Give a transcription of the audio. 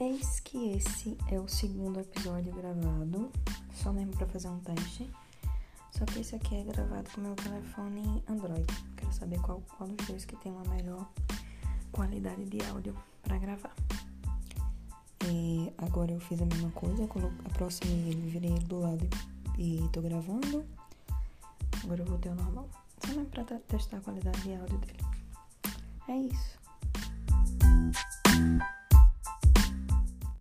Eis que esse é o segundo episódio gravado, só mesmo para fazer um teste. Só que esse aqui é gravado com meu telefone Android. Quero saber qual, qual dos dois que tem uma melhor qualidade de áudio para gravar. E agora eu fiz a mesma coisa, aproximei ele, virei ele do lado e, e tô gravando. Agora eu voltei ao normal. Só mesmo pra testar a qualidade de áudio dele. É isso.